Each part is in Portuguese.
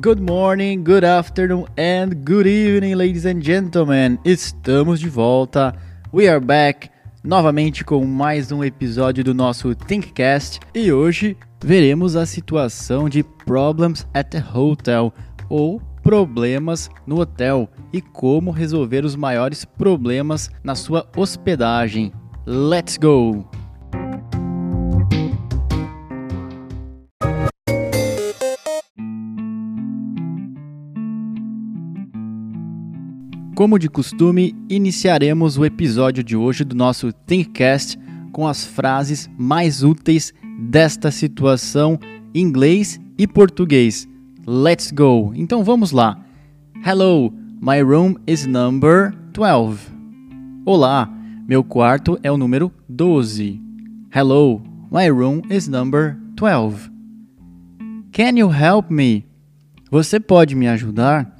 Good morning, good afternoon and good evening, ladies and gentlemen. Estamos de volta. We are back novamente com mais um episódio do nosso Thinkcast e hoje veremos a situação de Problems at the Hotel ou problemas no hotel e como resolver os maiores problemas na sua hospedagem. Let's go! Como de costume, iniciaremos o episódio de hoje do nosso Thinkcast com as frases mais úteis desta situação em inglês e português. Let's go! Então vamos lá. Hello, my room is number 12. Olá, meu quarto é o número 12. Hello, my room is number 12. Can you help me? Você pode me ajudar?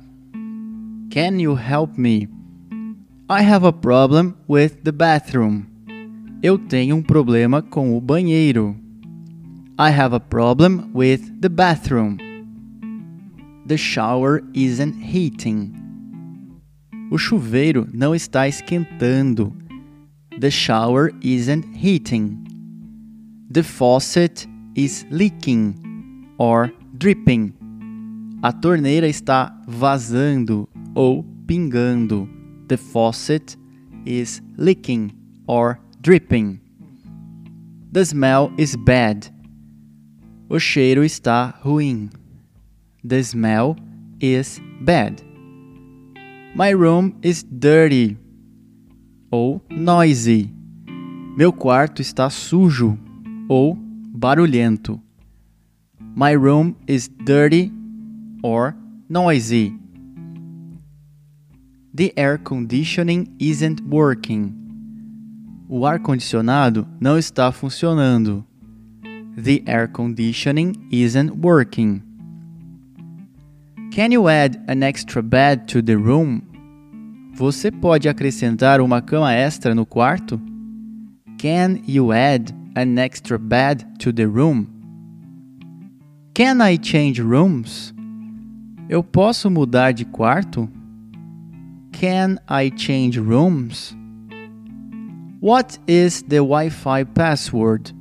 Can you help me? I have a problem with the bathroom. Eu tenho um problema com o banheiro. I have a problem with the bathroom. The shower isn't heating. O chuveiro não está esquentando. The shower isn't heating. The faucet is leaking or dripping. A torneira está vazando ou pingando. The faucet is leaking or dripping. The smell is bad. O cheiro está ruim. The smell is bad. My room is dirty ou noisy. Meu quarto está sujo ou barulhento. My room is dirty or noisy. The air conditioning isn't working. O ar condicionado não está funcionando. The air conditioning isn't working. Can you add an extra bed to the room? Você pode acrescentar uma cama extra no quarto? Can you add an extra bed to the room? Can I change rooms? Eu posso mudar de quarto? Can I change rooms? What is the Wi-Fi password?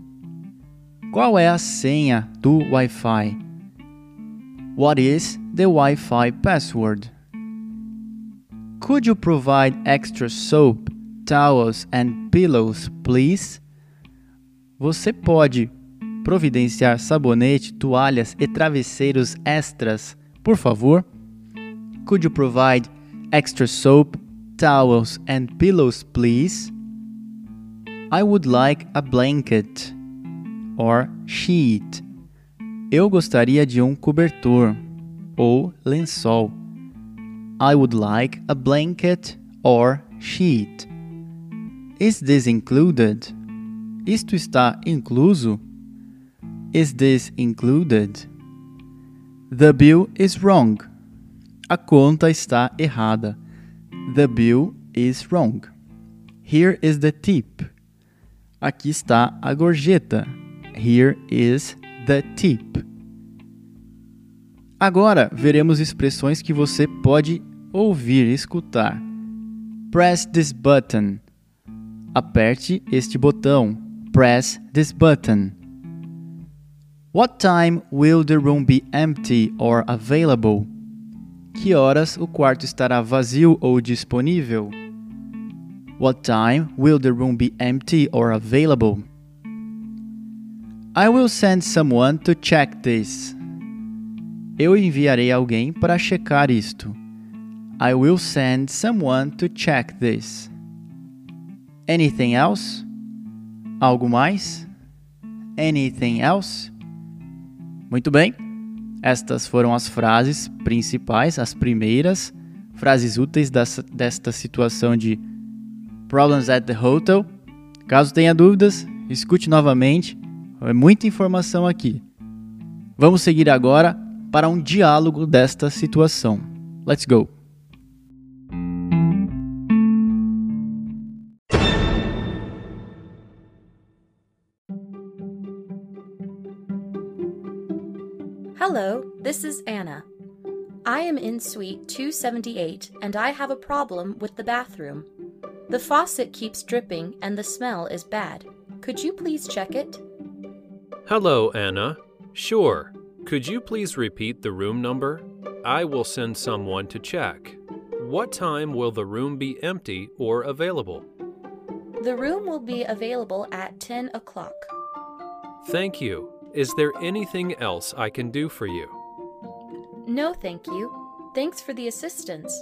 Qual é a senha do Wi-Fi? What is the Wi-Fi password? Could you provide extra soap, towels and pillows, please? Você pode providenciar sabonete, toalhas e travesseiros extras, por favor? Could you provide extra soap, towels, and pillows, please? I would like a blanket or sheet. Eu gostaria de um cobertor ou lençol. I would like a blanket or sheet. Is this included? Isto está incluso? Is this included? The bill is wrong. A conta está errada. The bill is wrong. Here is the tip. Aqui está a gorjeta. Here is the tip. Agora veremos expressões que você pode ouvir e escutar. Press this button. Aperte este botão. Press this button. What time will the room be empty or available? Que horas o quarto estará vazio ou disponível? What time will the room be empty or available? I will send someone to check this. Eu enviarei alguém para checar isto. I will send someone to check this. Anything else? Algo mais? Anything else? Muito bem. Estas foram as frases principais, as primeiras frases úteis dessa, desta situação de Problems at the Hotel. Caso tenha dúvidas, escute novamente. É muita informação aqui. Vamos seguir agora para um diálogo desta situação. Let's go! This is Anna. I am in suite 278 and I have a problem with the bathroom. The faucet keeps dripping and the smell is bad. Could you please check it? Hello, Anna. Sure. Could you please repeat the room number? I will send someone to check. What time will the room be empty or available? The room will be available at 10 o'clock. Thank you. Is there anything else I can do for you? No, thank you. Thanks for the assistance.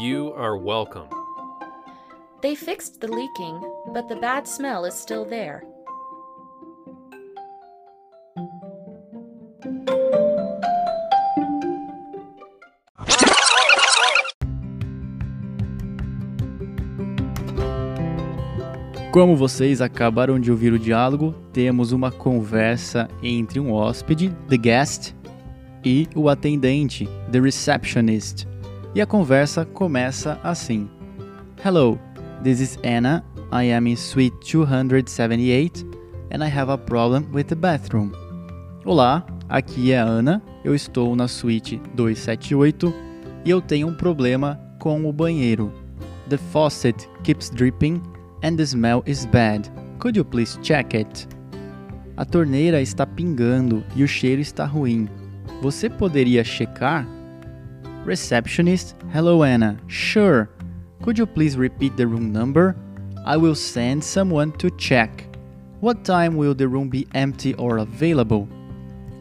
You are welcome. They fixed the leaking, but the bad smell is still there. Como vocês acabaram de ouvir o diálogo, temos uma conversa entre um hóspede, the guest, e o atendente, the receptionist. E a conversa começa assim: Hello, this is Anna. I am in suite 278 and I have a problem with the bathroom. Olá, aqui é a Ana. Eu estou na suíte 278 e eu tenho um problema com o banheiro. The faucet keeps dripping and the smell is bad. Could you please check it? A torneira está pingando e o cheiro está ruim. Você poderia checar? Receptionist, hello Anna. Sure. Could you please repeat the room number? I will send someone to check. What time will the room be empty or available?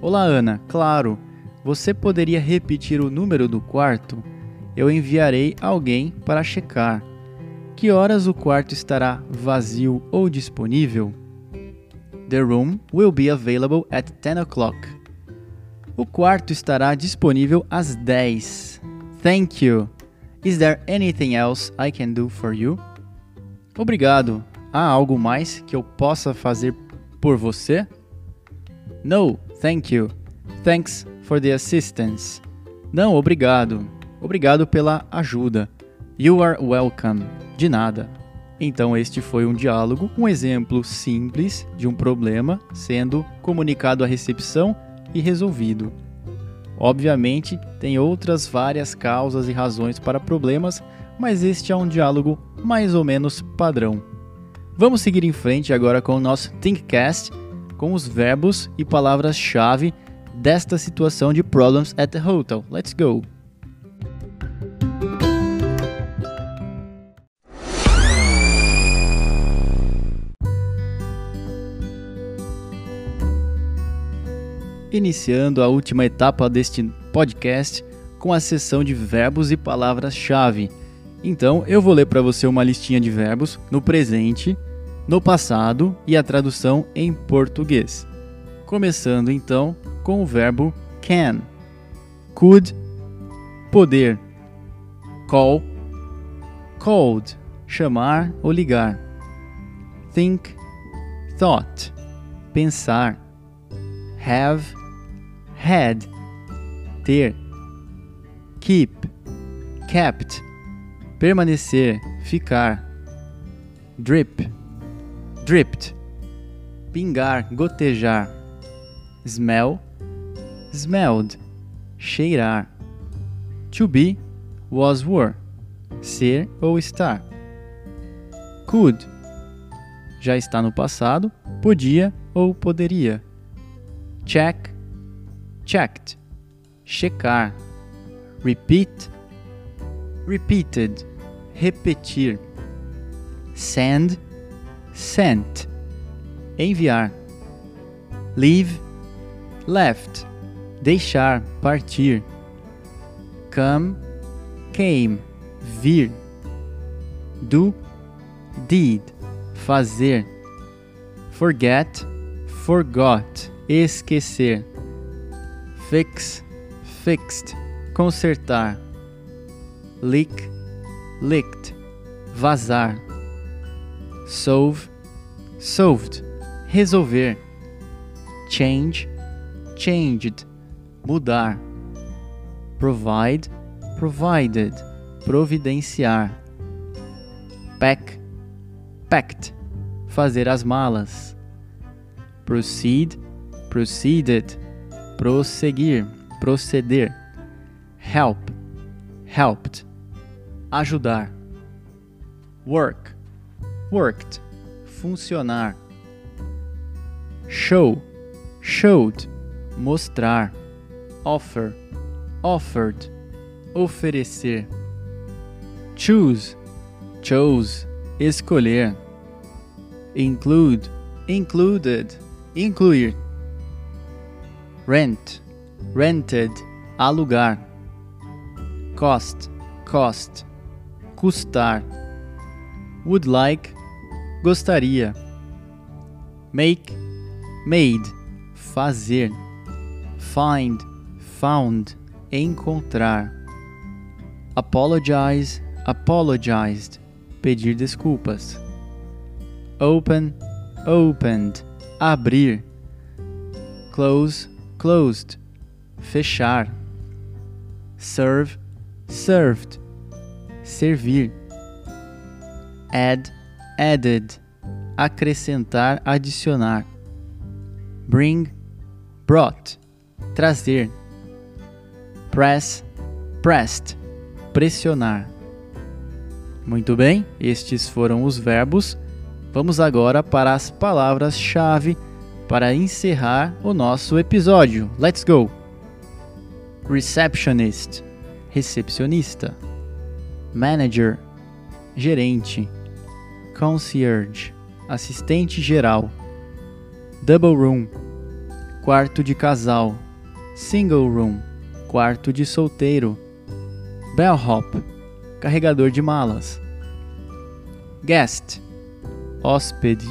Olá Ana, claro. Você poderia repetir o número do quarto? Eu enviarei alguém para checar. Que horas o quarto estará vazio ou disponível? The room will be available at 10 o'clock. O quarto estará disponível às 10. Thank you. Is there anything else I can do for you? Obrigado. Há algo mais que eu possa fazer por você? No, thank you. Thanks for the assistance. Não, obrigado. Obrigado pela ajuda. You are welcome. De nada. Então, este foi um diálogo, um exemplo simples de um problema sendo comunicado à recepção e resolvido. Obviamente, tem outras várias causas e razões para problemas, mas este é um diálogo mais ou menos padrão. Vamos seguir em frente agora com o nosso Thinkcast, com os verbos e palavras-chave desta situação de Problems at the Hotel. Let's go! Iniciando a última etapa deste podcast com a sessão de verbos e palavras-chave. Então, eu vou ler para você uma listinha de verbos no presente, no passado e a tradução em português. Começando então com o verbo can. Could, poder. Call, called, chamar ou ligar. Think, thought, pensar. Have, had, ter. Keep, kept, permanecer, ficar. Drip, dripped, pingar, gotejar. Smell, smelled, cheirar. To be, was were, ser ou estar. Could, já está no passado, podia ou poderia. Check, checked, checar. Repeat, repeated, repetir. Send, sent, enviar. Leave, left, deixar, partir. Come, came, vir. Do, did, fazer. Forget, forgot, esquecer. Fix, fixed, consertar. Leak, licked, vazar. Solve, solved, resolver. Change, changed, mudar. Provide, provided, providenciar. Pack, packed, fazer as malas. Proceed, proceeded, prosseguir, proceder. help, helped, ajudar. Work, worked, funcionar. Show, showed, mostrar. Offer, offered, oferecer. Choose, chose, escolher. Include, included, incluir. Rent, rented, alugar. Cost, cost, custar. Would like, gostaria. Make, made, fazer. Find, found, encontrar. Apologize, apologized, pedir desculpas. Open, opened, abrir. Close, closed, fechar. Serve, served, servir. Add, added, acrescentar, adicionar. Bring, brought, trazer. Press, pressed, pressionar. Muito bem, estes foram os verbos. Vamos agora para as palavras-chave para encerrar o nosso episódio. Let's go! Receptionist, recepcionista. Manager, gerente. Concierge, assistente geral. Double room, quarto de casal. Single room, quarto de solteiro. Bellhop, carregador de malas. Guest, hóspede.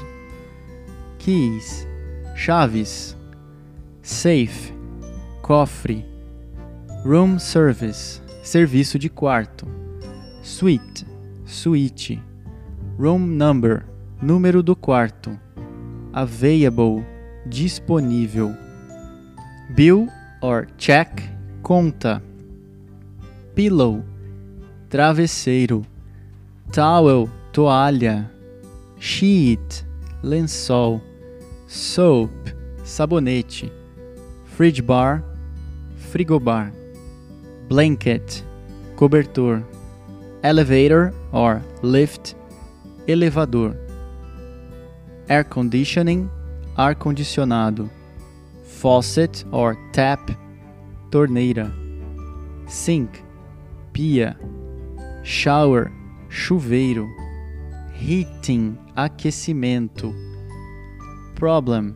Keys, chaves. Safe, cofre. Room service, serviço de quarto. Suite, suíte. Room number, número do quarto. Available, disponível. Bill or check, conta. Pillow, travesseiro. Towel, toalha. Sheet, lençol. Soap, sabonete. Fridge bar, frigobar. Blanket, cobertor. Elevator or lift, elevador. Air conditioning, ar condicionado. Faucet or tap, torneira. Sink, pia. Shower, chuveiro. Heating, aquecimento. Problem,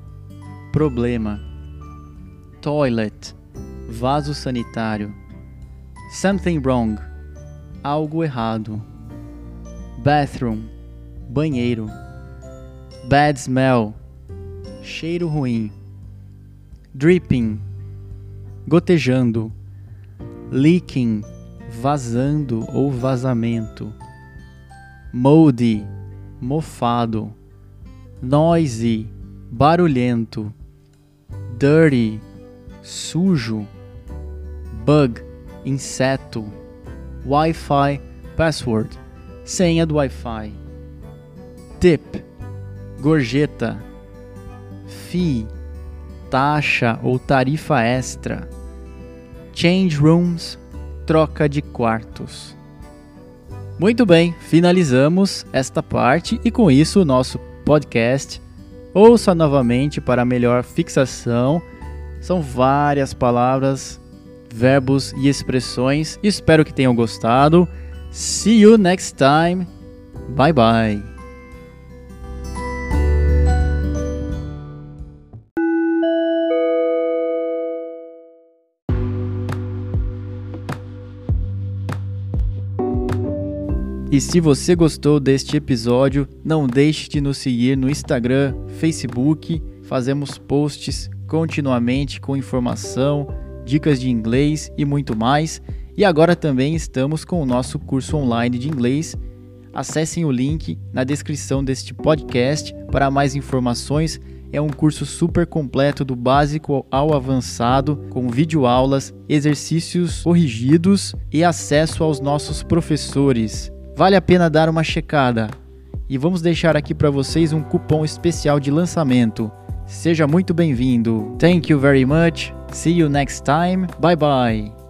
problema. Toilet, vaso sanitário. Something wrong, algo errado. Bathroom, banheiro. Bad smell, cheiro ruim. Dripping, gotejando. Leaking, vazando ou vazamento. Moldy, mofado. Noisy, barulhento. Dirty, sujo. Bug, inseto. Wi-Fi, password, senha do Wi-Fi. Tip, gorjeta. Fee, taxa ou tarifa extra. Change rooms, troca de quartos. Muito bem, finalizamos esta parte e com isso o nosso podcast. Ouça novamente para melhor fixação. São várias palavras, verbos e expressões. Espero que tenham gostado. See you next time. Bye bye. E se você gostou deste episódio, não deixe de nos seguir no Instagram, Facebook. Fazemos posts continuamente com informação, dicas de inglês e muito mais. E agora também estamos com o nosso curso online de inglês. Acessem o link na descrição deste podcast para mais informações. É um curso super completo do básico ao avançado, com videoaulas, exercícios corrigidos e acesso aos nossos professores. Vale a pena dar uma checada. E vamos deixar aqui para vocês um cupom especial de lançamento. Seja muito bem-vindo. Thank you very much. See you next time. Bye bye.